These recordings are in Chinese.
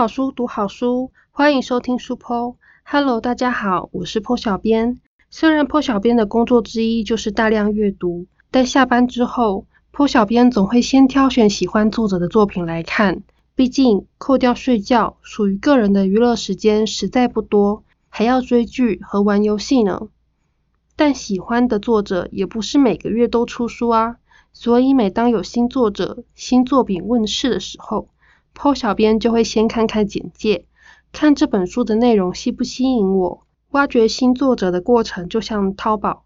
好书，读好书，欢迎收听书剖。Hello，大家好，我是剖小编。虽然剖小编的工作之一就是大量阅读，但下班之后，剖小编总会先挑选喜欢作者的作品来看。毕竟扣掉睡觉，属于个人的娱乐时间实在不多，还要追剧和玩游戏呢。但喜欢的作者也不是每个月都出书啊，所以每当有新作者、新作品问世的时候，后小编就会先看看简介，看这本书的内容吸不吸引我。挖掘新作者的过程就像淘宝，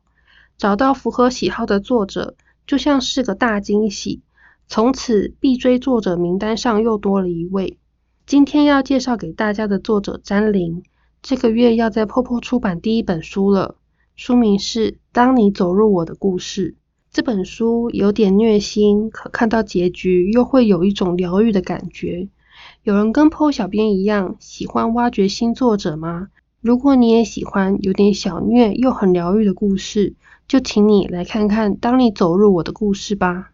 找到符合喜好的作者就像是个大惊喜。从此必追作者名单上又多了一位。今天要介绍给大家的作者詹玲，这个月要在破破出版第一本书了，书名是《当你走入我的故事》。这本书有点虐心，可看到结局又会有一种疗愈的感觉。有人跟 PO 小编一样喜欢挖掘新作者吗？如果你也喜欢有点小虐又很疗愈的故事，就请你来看看《当你走入我的故事》吧。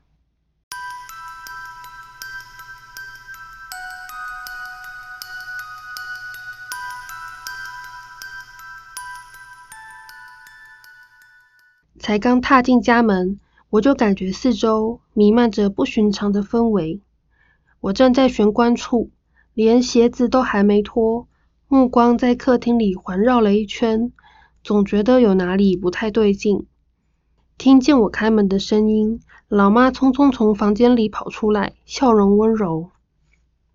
才刚踏进家门。我就感觉四周弥漫着不寻常的氛围。我站在玄关处，连鞋子都还没脱，目光在客厅里环绕了一圈，总觉得有哪里不太对劲。听见我开门的声音，老妈匆匆从房间里跑出来，笑容温柔：“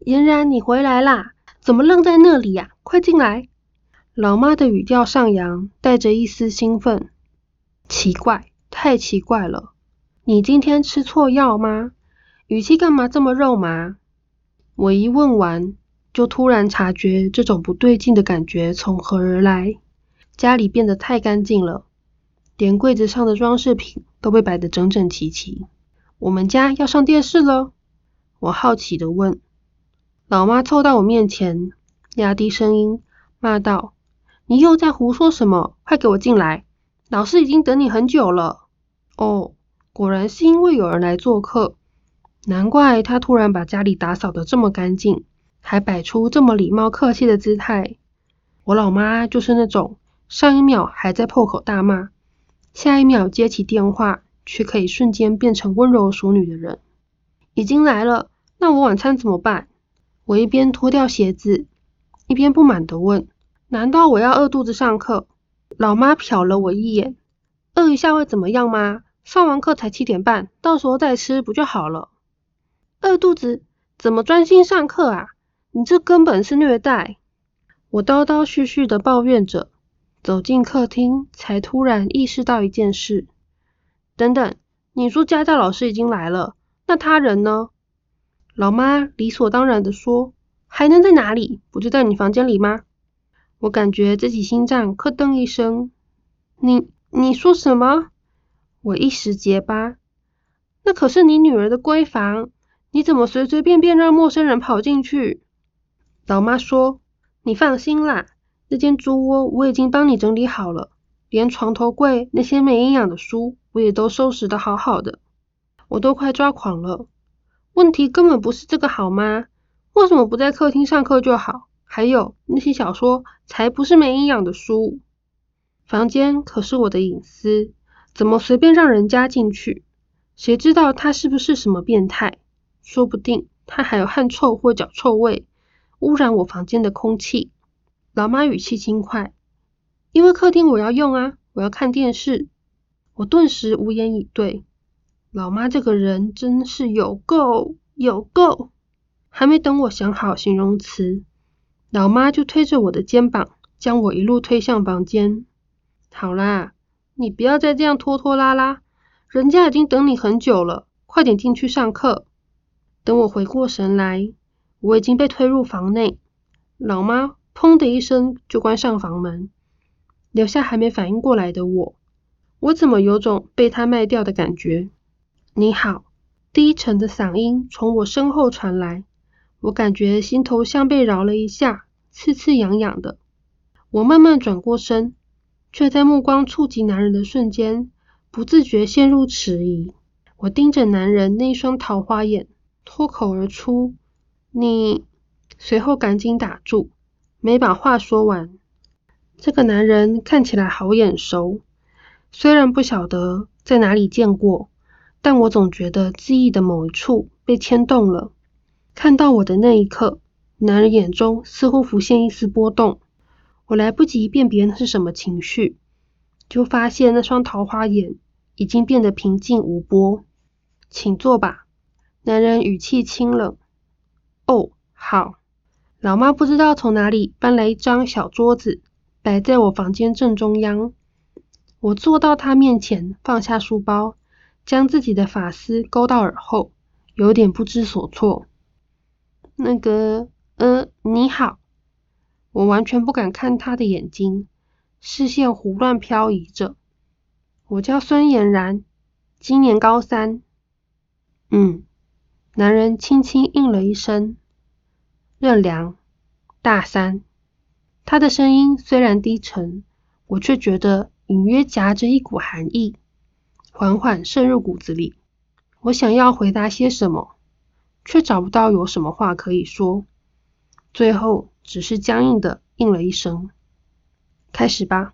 嫣然，你回来啦？怎么愣在那里呀？快进来！”老妈的语调上扬，带着一丝兴奋。奇怪，太奇怪了。你今天吃错药吗？语气干嘛这么肉麻？我一问完，就突然察觉这种不对劲的感觉从何而来。家里变得太干净了，连柜子上的装饰品都被摆得整整齐齐。我们家要上电视了？我好奇的问。老妈凑到我面前，压低声音骂道：“你又在胡说什么？快给我进来！老师已经等你很久了。”哦。果然是因为有人来做客，难怪他突然把家里打扫得这么干净，还摆出这么礼貌客气的姿态。我老妈就是那种上一秒还在破口大骂，下一秒接起电话却可以瞬间变成温柔淑女的人。已经来了，那我晚餐怎么办？我一边脱掉鞋子，一边不满地问：难道我要饿肚子上课？老妈瞟了我一眼，饿一下会怎么样吗？上完课才七点半，到时候再吃不就好了？饿肚子怎么专心上课啊？你这根本是虐待！我叨叨絮絮的抱怨着，走进客厅，才突然意识到一件事。等等，你说家教老师已经来了，那他人呢？老妈理所当然的说：“还能在哪里？不就在你房间里吗？”我感觉自己心脏咯噔一声。你你说什么？我一时结巴，那可是你女儿的闺房，你怎么随随便便让陌生人跑进去？老妈说：“你放心啦，那间猪窝我已经帮你整理好了，连床头柜那些没营养的书我也都收拾的好好的。”我都快抓狂了，问题根本不是这个好吗？为什么不在客厅上课就好？还有那些小说才不是没营养的书，房间可是我的隐私。怎么随便让人家进去？谁知道他是不是什么变态？说不定他还有汗臭或脚臭味，污染我房间的空气。老妈语气轻快，因为客厅我要用啊，我要看电视。我顿时无言以对。老妈这个人真是有够有够！还没等我想好形容词，老妈就推着我的肩膀，将我一路推向房间。好啦。你不要再这样拖拖拉拉，人家已经等你很久了，快点进去上课。等我回过神来，我已经被推入房内，老妈砰的一声就关上房门，留下还没反应过来的我。我怎么有种被他卖掉的感觉？你好，低沉的嗓音从我身后传来，我感觉心头像被挠了一下，刺刺痒痒的。我慢慢转过身。却在目光触及男人的瞬间，不自觉陷入迟疑。我盯着男人那双桃花眼，脱口而出：“你随后赶紧打住，没把话说完。这个男人看起来好眼熟，虽然不晓得在哪里见过，但我总觉得记忆的某一处被牵动了。看到我的那一刻，男人眼中似乎浮现一丝波动，我来不及辨别那是什么情绪，就发现那双桃花眼已经变得平静无波。请坐吧，男人语气清冷。哦，好。老妈不知道从哪里搬来一张小桌子，摆在我房间正中央。我坐到她面前，放下书包，将自己的发丝勾到耳后，有点不知所措。那个，呃，你好。我完全不敢看他的眼睛，视线胡乱漂移着。我叫孙俨然，今年高三。嗯，男人轻轻应了一声。任良，大三。他的声音虽然低沉，我却觉得隐约夹着一股寒意，缓缓渗入骨子里。我想要回答些什么，却找不到有什么话可以说。最后，只是僵硬的应了一声。开始吧。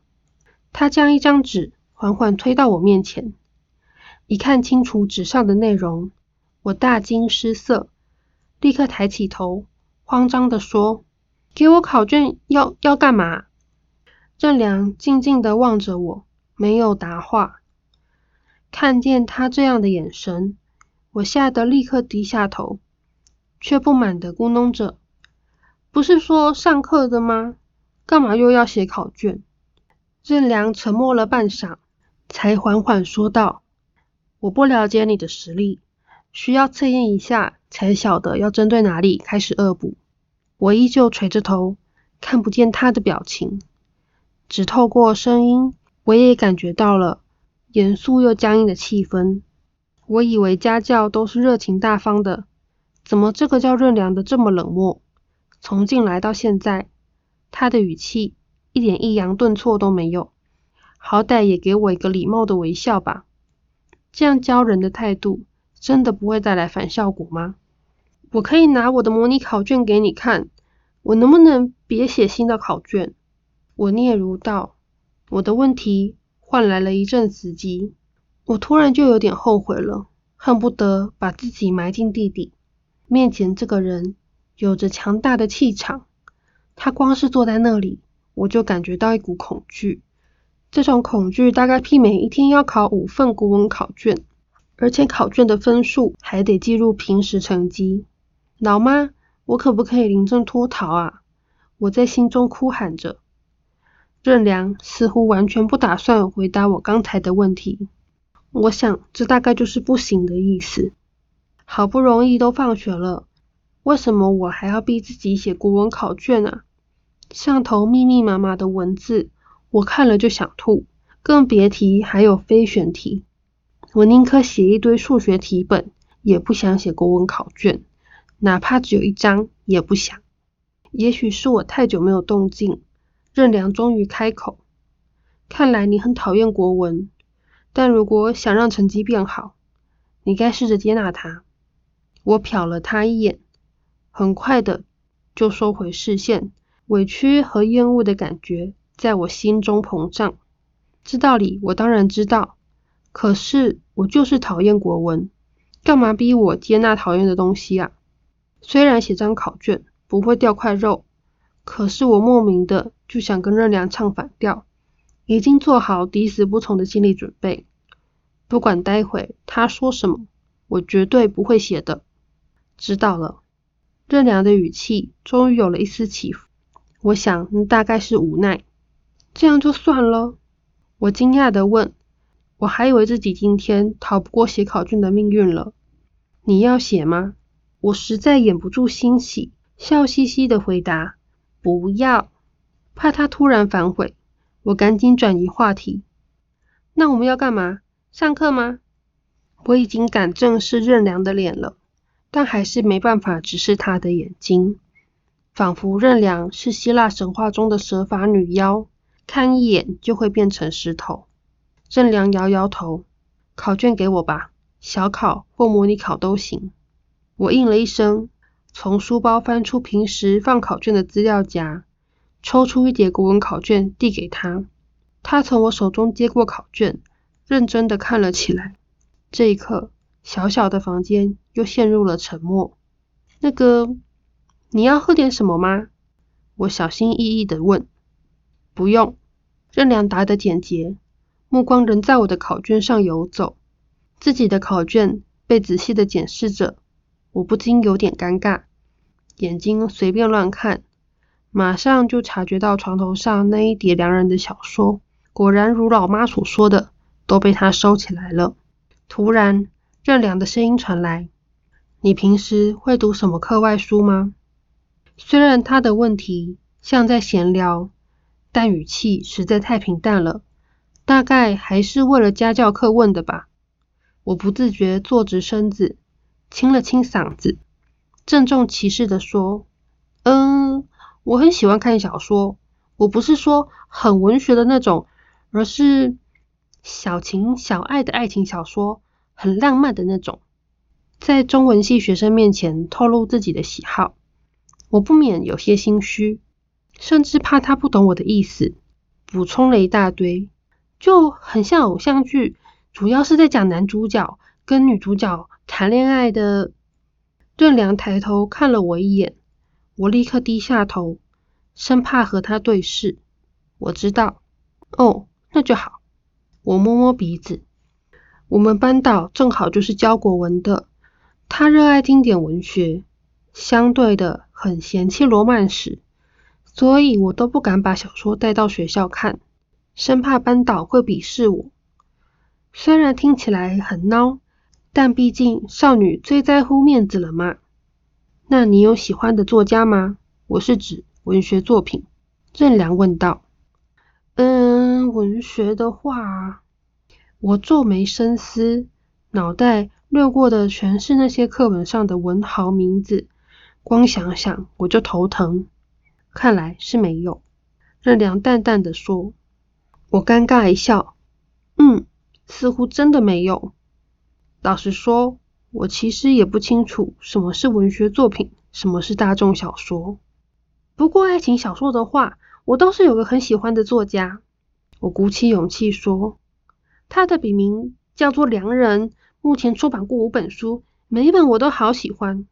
他将一张纸缓缓推到我面前，一看清楚纸上的内容。我大惊失色，立刻抬起头，慌张地说：“给我考卷要要干嘛？”郑良静静地望着我，没有答话。看见他这样的眼神，我吓得立刻低下头，却不满地咕哝着：“不是说上课的吗？干嘛又要写考卷？”任良沉默了半晌，才缓缓说道：“我不了解你的实力。”需要测验一下，才晓得要针对哪里开始恶补。我依旧垂着头，看不见他的表情，只透过声音，我也感觉到了严肃又僵硬的气氛。我以为家教都是热情大方的，怎么这个叫任良的这么冷漠？从进来到现在，他的语气一点抑扬顿挫都没有，好歹也给我一个礼貌的微笑吧。这样教人的态度。真的不会带来反效果吗？我可以拿我的模拟考卷给你看，我能不能别写新的考卷？我嗫嚅道。我的问题换来了一阵死寂，我突然就有点后悔了，恨不得把自己埋进地底。面前这个人有着强大的气场，他光是坐在那里，我就感觉到一股恐惧。这种恐惧大概媲美一天要考五份国文考卷。而且考卷的分数还得计入平时成绩。老妈，我可不可以临阵脱逃啊？我在心中哭喊着。任良似乎完全不打算回答我刚才的问题。我想这大概就是不行的意思。好不容易都放学了，为什么我还要逼自己写国文考卷啊？上头密密麻麻的文字，我看了就想吐，更别提还有非选题。我宁可写一堆数学题本，也不想写国文考卷，哪怕只有一张也不想。也许是我太久没有动静，任良终于开口：“看来你很讨厌国文，但如果想让成绩变好，你该试着接纳它。”我瞟了他一眼，很快的就收回视线，委屈和厌恶的感觉在我心中膨胀。这道理我当然知道。可是我就是讨厌国文，干嘛逼我接纳讨厌的东西啊？虽然写张考卷不会掉块肉，可是我莫名的就想跟任良唱反调，已经做好抵死不从的心理准备。不管待会他说什么，我绝对不会写的。知道了。任良的语气终于有了一丝起伏，我想大概是无奈。这样就算了？我惊讶的问。我还以为自己今天逃不过写考卷的命运了。你要写吗？我实在掩不住欣喜，笑嘻嘻的回答：“不要。”怕他突然反悔，我赶紧转移话题。那我们要干嘛？上课吗？我已经敢正视任良的脸了，但还是没办法直视他的眼睛，仿佛任良是希腊神话中的蛇发女妖，看一眼就会变成石头。任良摇摇头，考卷给我吧，小考或模拟考都行。我应了一声，从书包翻出平时放考卷的资料夹，抽出一叠国文考卷递给他。他从我手中接过考卷，认真的看了起来。这一刻，小小的房间又陷入了沉默。那个，你要喝点什么吗？我小心翼翼的问。不用。任良答得简洁，目光仍在我的考卷上游走。自己的考卷被仔细的检视着，我不禁有点尴尬，眼睛随便乱看，马上就察觉到床头上那一叠良人的小说，果然如老妈所说的，都被他收起来了。突然，任良的声音传来：“你平时会读什么课外书吗？”虽然他的问题像在闲聊，但语气实在太平淡了，大概还是为了家教课问的吧。我不自觉坐直身子，清了清嗓子，郑重其事的说：“嗯，我很喜欢看小说。我不是说很文学的那种，而是小情小爱的爱情小说，很浪漫的那种。”在中文系学生面前透露自己的喜好，我不免有些心虚，甚至怕他不懂我的意思，补充了一大堆，就很像偶像剧。主要是在讲男主角跟女主角谈恋爱的。任良抬头看了我一眼，我立刻低下头，生怕和他对视。我知道，哦，那就好。我摸摸鼻子，我们班导正好就是教国文的，他热爱经典文学，相对的很嫌弃罗曼史，所以我都不敢把小说带到学校看，生怕班导会鄙视我。虽然听起来很孬，但毕竟少女最在乎面子了嘛。那你有喜欢的作家吗？我是指文学作品。任良问道。嗯，文学的话，我皱眉深思，脑袋掠过的全是那些课本上的文豪名字，光想想我就头疼。看来是没有。任良淡淡的说。我尴尬一笑。嗯。似乎真的没有。老实说，我其实也不清楚什么是文学作品，什么是大众小说。不过爱情小说的话，我倒是有个很喜欢的作家。我鼓起勇气说，他的笔名叫做良人，目前出版过五本书，每一本我都好喜欢。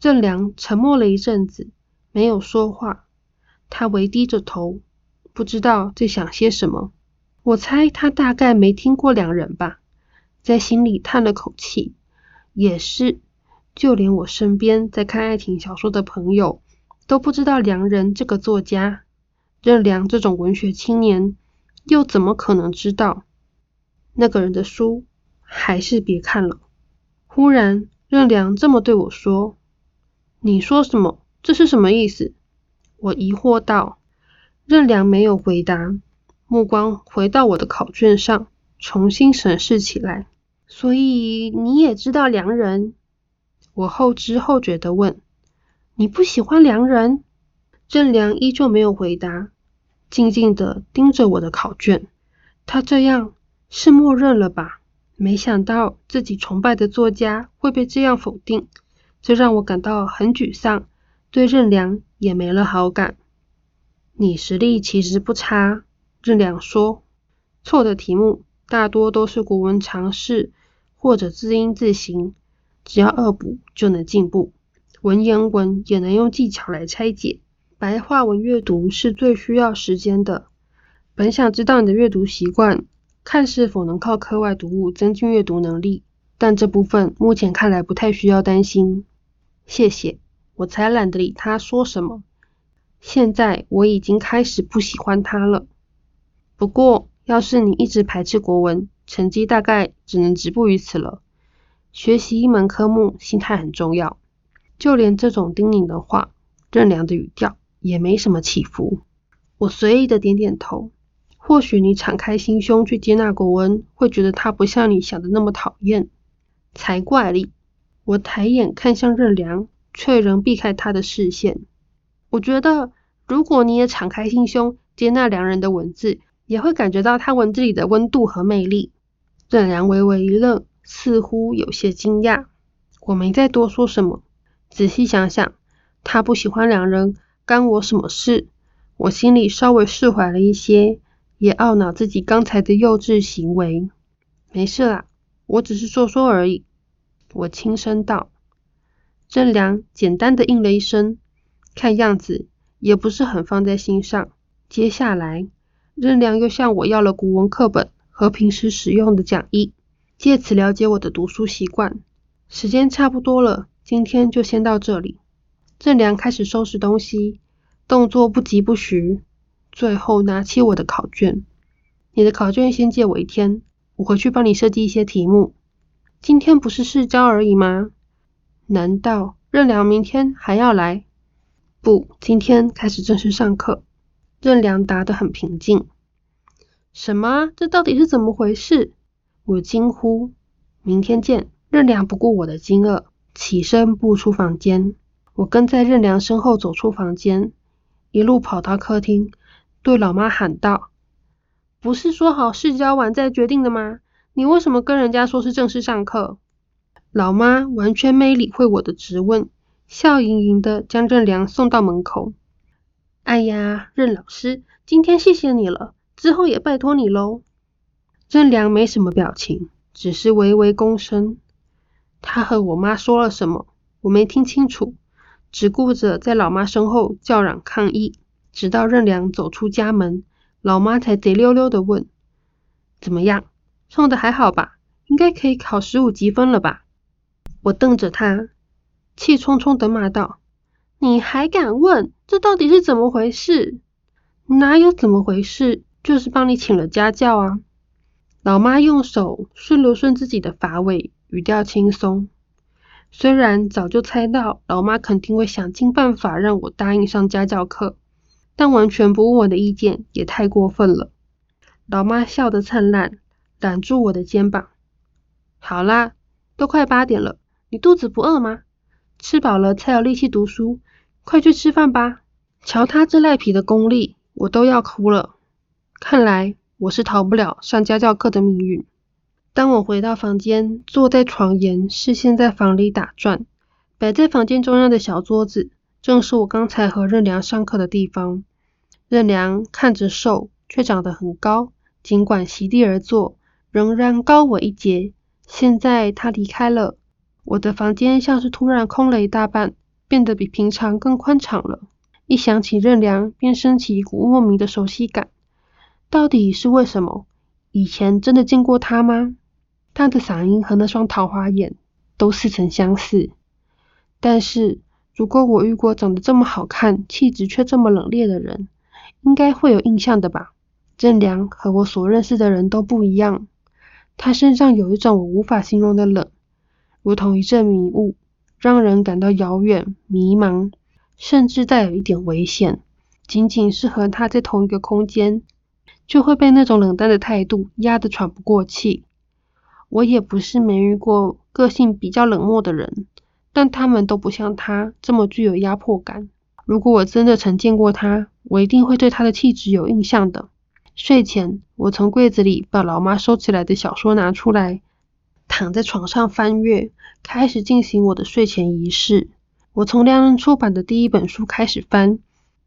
郑良沉默了一阵子，没有说话。他微低着头，不知道在想些什么。我猜他大概没听过良人吧，在心里叹了口气。也是，就连我身边在看爱情小说的朋友，都不知道良人这个作家。任良这种文学青年，又怎么可能知道那个人的书？还是别看了。忽然，任良这么对我说：“你说什么？这是什么意思？”我疑惑道。任良没有回答。目光回到我的考卷上，重新审视起来。所以你也知道良人？我后知后觉的问：“你不喜欢良人？”任良依旧没有回答，静静的盯着我的考卷。他这样是默认了吧？没想到自己崇拜的作家会被这样否定，这让我感到很沮丧，对任良也没了好感。你实力其实不差。任良说：“错的题目大多都是国文常识或者字音字形，只要恶补就能进步。文言文也能用技巧来拆解。白话文阅读是最需要时间的。本想知道你的阅读习惯，看是否能靠课外读物增进阅读能力，但这部分目前看来不太需要担心。谢谢，我才懒得理他说什么。现在我已经开始不喜欢他了。”不过，要是你一直排斥国文，成绩大概只能止步于此了。学习一门科目，心态很重要。就连这种叮咛的话，任良的语调也没什么起伏。我随意的点点头。或许你敞开心胸去接纳国文，会觉得它不像你想的那么讨厌。才怪哩！我抬眼看向任良，却仍避开他的视线。我觉得，如果你也敞开心胸接纳良人的文字，也会感觉到他文字里的温度和魅力。任良微微一愣，似乎有些惊讶。我没再多说什么，仔细想想，他不喜欢两人，干我什么事？我心里稍微释怀了一些，也懊恼自己刚才的幼稚行为。没事啦，我只是说说而已。我轻声道。郑良简单的应了一声，看样子也不是很放在心上。接下来，任良又向我要了古文课本和平时使用的讲义，借此了解我的读书习惯。时间差不多了，今天就先到这里。郑良开始收拾东西，动作不疾不徐，最后拿起我的考卷。你的考卷先借我一天，我回去帮你设计一些题目。今天不是试教而已吗？难道任良明天还要来？不，今天开始正式上课。任良答得很平静。什么？这到底是怎么回事？我惊呼。明天见。任良不顾我的惊愕，起身步出房间。我跟在任良身后走出房间，一路跑到客厅，对老妈喊道：“不是说好试教完再决定的吗？你为什么跟人家说是正式上课？”老妈完全没理会我的质问，笑盈盈的将任良送到门口。哎呀，任老师，今天谢谢你了，之后也拜托你喽。任良没什么表情，只是微微躬身。他和我妈说了什么，我没听清楚，只顾着在老妈身后叫嚷抗议。直到任良走出家门，老妈才贼溜溜的问：“怎么样，唱的还好吧？应该可以考十五积分了吧？”我瞪着他，气冲冲的骂道：“你还敢问？这到底是怎么回事？哪有怎么回事？就是帮你请了家教啊！”老妈用手顺了顺自己的发尾。语调轻松，虽然早就猜到老妈肯定会想尽办法让我答应上家教课，但完全不问我的意见也太过分了。老妈笑得灿烂，揽住我的肩膀：“好啦，都快八点了，你肚子不饿吗？吃饱了才有力气读书，快去吃饭吧。”瞧他这赖皮的功力，我都要哭了。看来我是逃不了上家教课的命运。当我回到房间，坐在床沿，视线在房里打转。摆在房间中央的小桌子，正是我刚才和任良上课的地方。任良看着瘦，却长得很高，尽管席地而坐，仍然高我一截。现在他离开了，我的房间像是突然空了一大半，变得比平常更宽敞了。一想起任良，便升起一股莫名的熟悉感。到底是为什么？以前真的见过他吗？他的嗓音和那双桃花眼都似曾相识，但是如果我遇过长得这么好看、气质却这么冷冽的人，应该会有印象的吧？郑良和我所认识的人都不一样，他身上有一种我无法形容的冷，如同一阵迷雾，让人感到遥远、迷茫，甚至带有一点危险。仅仅是和他在同一个空间，就会被那种冷淡的态度压得喘不过气。我也不是没遇过个性比较冷漠的人，但他们都不像他这么具有压迫感。如果我真的曾见过他，我一定会对他的气质有印象的。睡前，我从柜子里把老妈收起来的小说拿出来，躺在床上翻阅，开始进行我的睡前仪式。我从良人出版的第一本书开始翻，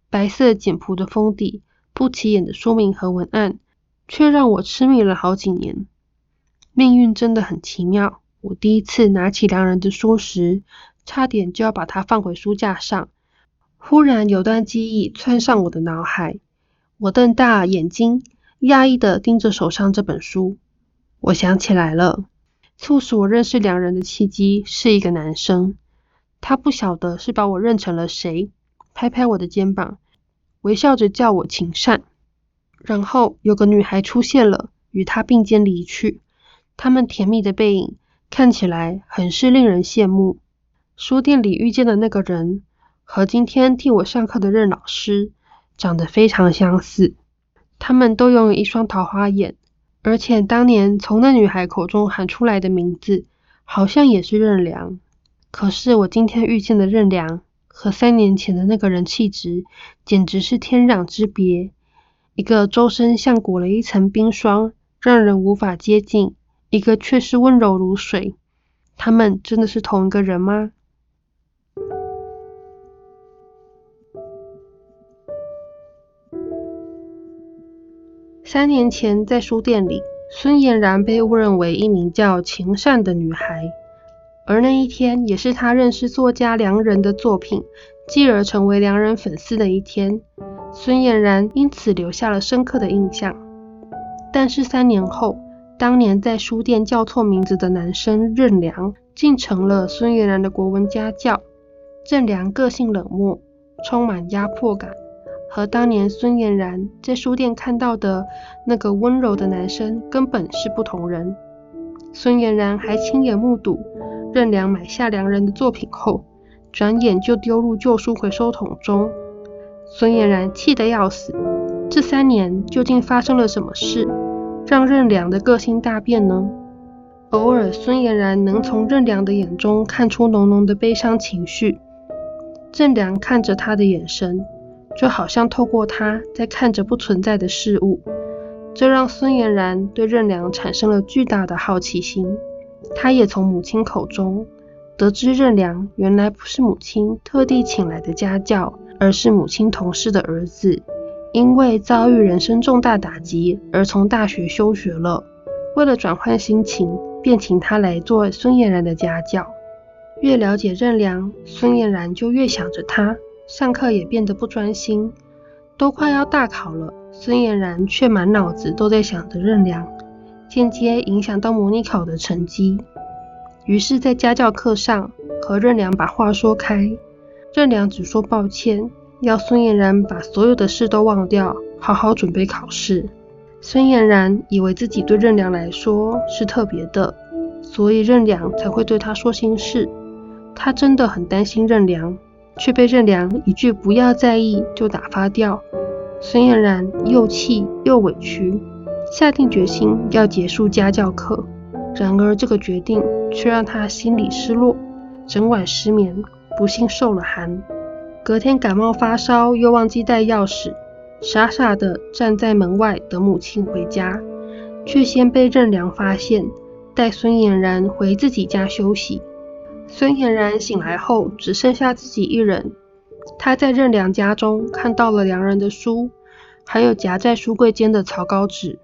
白色简朴的封底，不起眼的说明和文案，却让我痴迷了好几年。命运真的很奇妙。我第一次拿起良人的书时，差点就要把它放回书架上。忽然有段记忆窜上我的脑海，我瞪大眼睛，讶异的盯着手上这本书。我想起来了，促使我认识良人的契机是一个男生。他不晓得是把我认成了谁，拍拍我的肩膀，微笑着叫我秦善。然后有个女孩出现了，与他并肩离去。他们甜蜜的背影看起来很是令人羡慕。书店里遇见的那个人和今天替我上课的任老师长得非常相似。他们都拥有一双桃花眼，而且当年从那女孩口中喊出来的名字好像也是任良。可是我今天遇见的任良和三年前的那个人气质简直是天壤之别。一个周身像裹了一层冰霜，让人无法接近。一个却是温柔如水，他们真的是同一个人吗？三年前在书店里，孙嫣然被误认为一名叫秦善的女孩，而那一天也是她认识作家良人的作品，继而成为良人粉丝的一天，孙嫣然因此留下了深刻的印象。但是三年后。当年在书店叫错名字的男生任良，竟成了孙俨然的国文家教。任良个性冷漠，充满压迫感，和当年孙俨然在书店看到的那个温柔的男生根本是不同人。孙俨然还亲眼目睹任良买下良人的作品后，转眼就丢入旧书回收桶中。孙俨然气得要死。这三年究竟发生了什么事？让任良的个性大变呢？偶尔，孙俨然能从任良的眼中看出浓浓的悲伤情绪。任良看着他的眼神，就好像透过他在看着不存在的事物，这让孙俨然对任良产生了巨大的好奇心。他也从母亲口中得知，任良原来不是母亲特地请来的家教，而是母亲同事的儿子。因为遭遇人生重大打击而从大学休学了，为了转换心情，便请他来做孙俨然的家教。越了解任良，孙俨然就越想着他，上课也变得不专心。都快要大考了，孙俨然却满脑子都在想着任良，间接影响到模拟考的成绩。于是，在家教课上和任良把话说开，任良只说抱歉。要孙俨然把所有的事都忘掉，好好准备考试。孙俨然以为自己对任良来说是特别的，所以任良才会对他说心事。他真的很担心任良，却被任良一句“不要在意”就打发掉。孙俨然又气又委屈，下定决心要结束家教课。然而这个决定却让他心里失落，整晚失眠，不幸受了寒。隔天感冒发烧，又忘记带钥匙，傻傻的站在门外等母亲回家，却先被任良发现，带孙俨然回自己家休息。孙俨然醒来后，只剩下自己一人。他在任良家中看到了良人的书，还有夹在书柜间的草稿纸。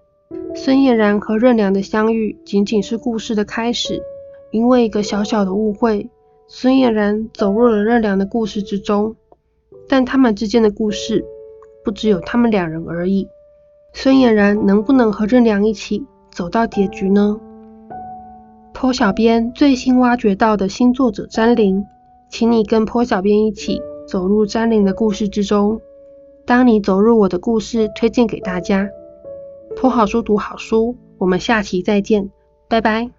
孙俨然和任良的相遇，仅仅是故事的开始。因为一个小小的误会，孙俨然走入了任良的故事之中。但他们之间的故事不只有他们两人而已。孙俨然能不能和任良一起走到结局呢？坡小编最新挖掘到的新作者詹玲，请你跟坡小编一起走入詹玲的故事之中。当你走入我的故事，推荐给大家。坡好书读好书，我们下期再见，拜拜。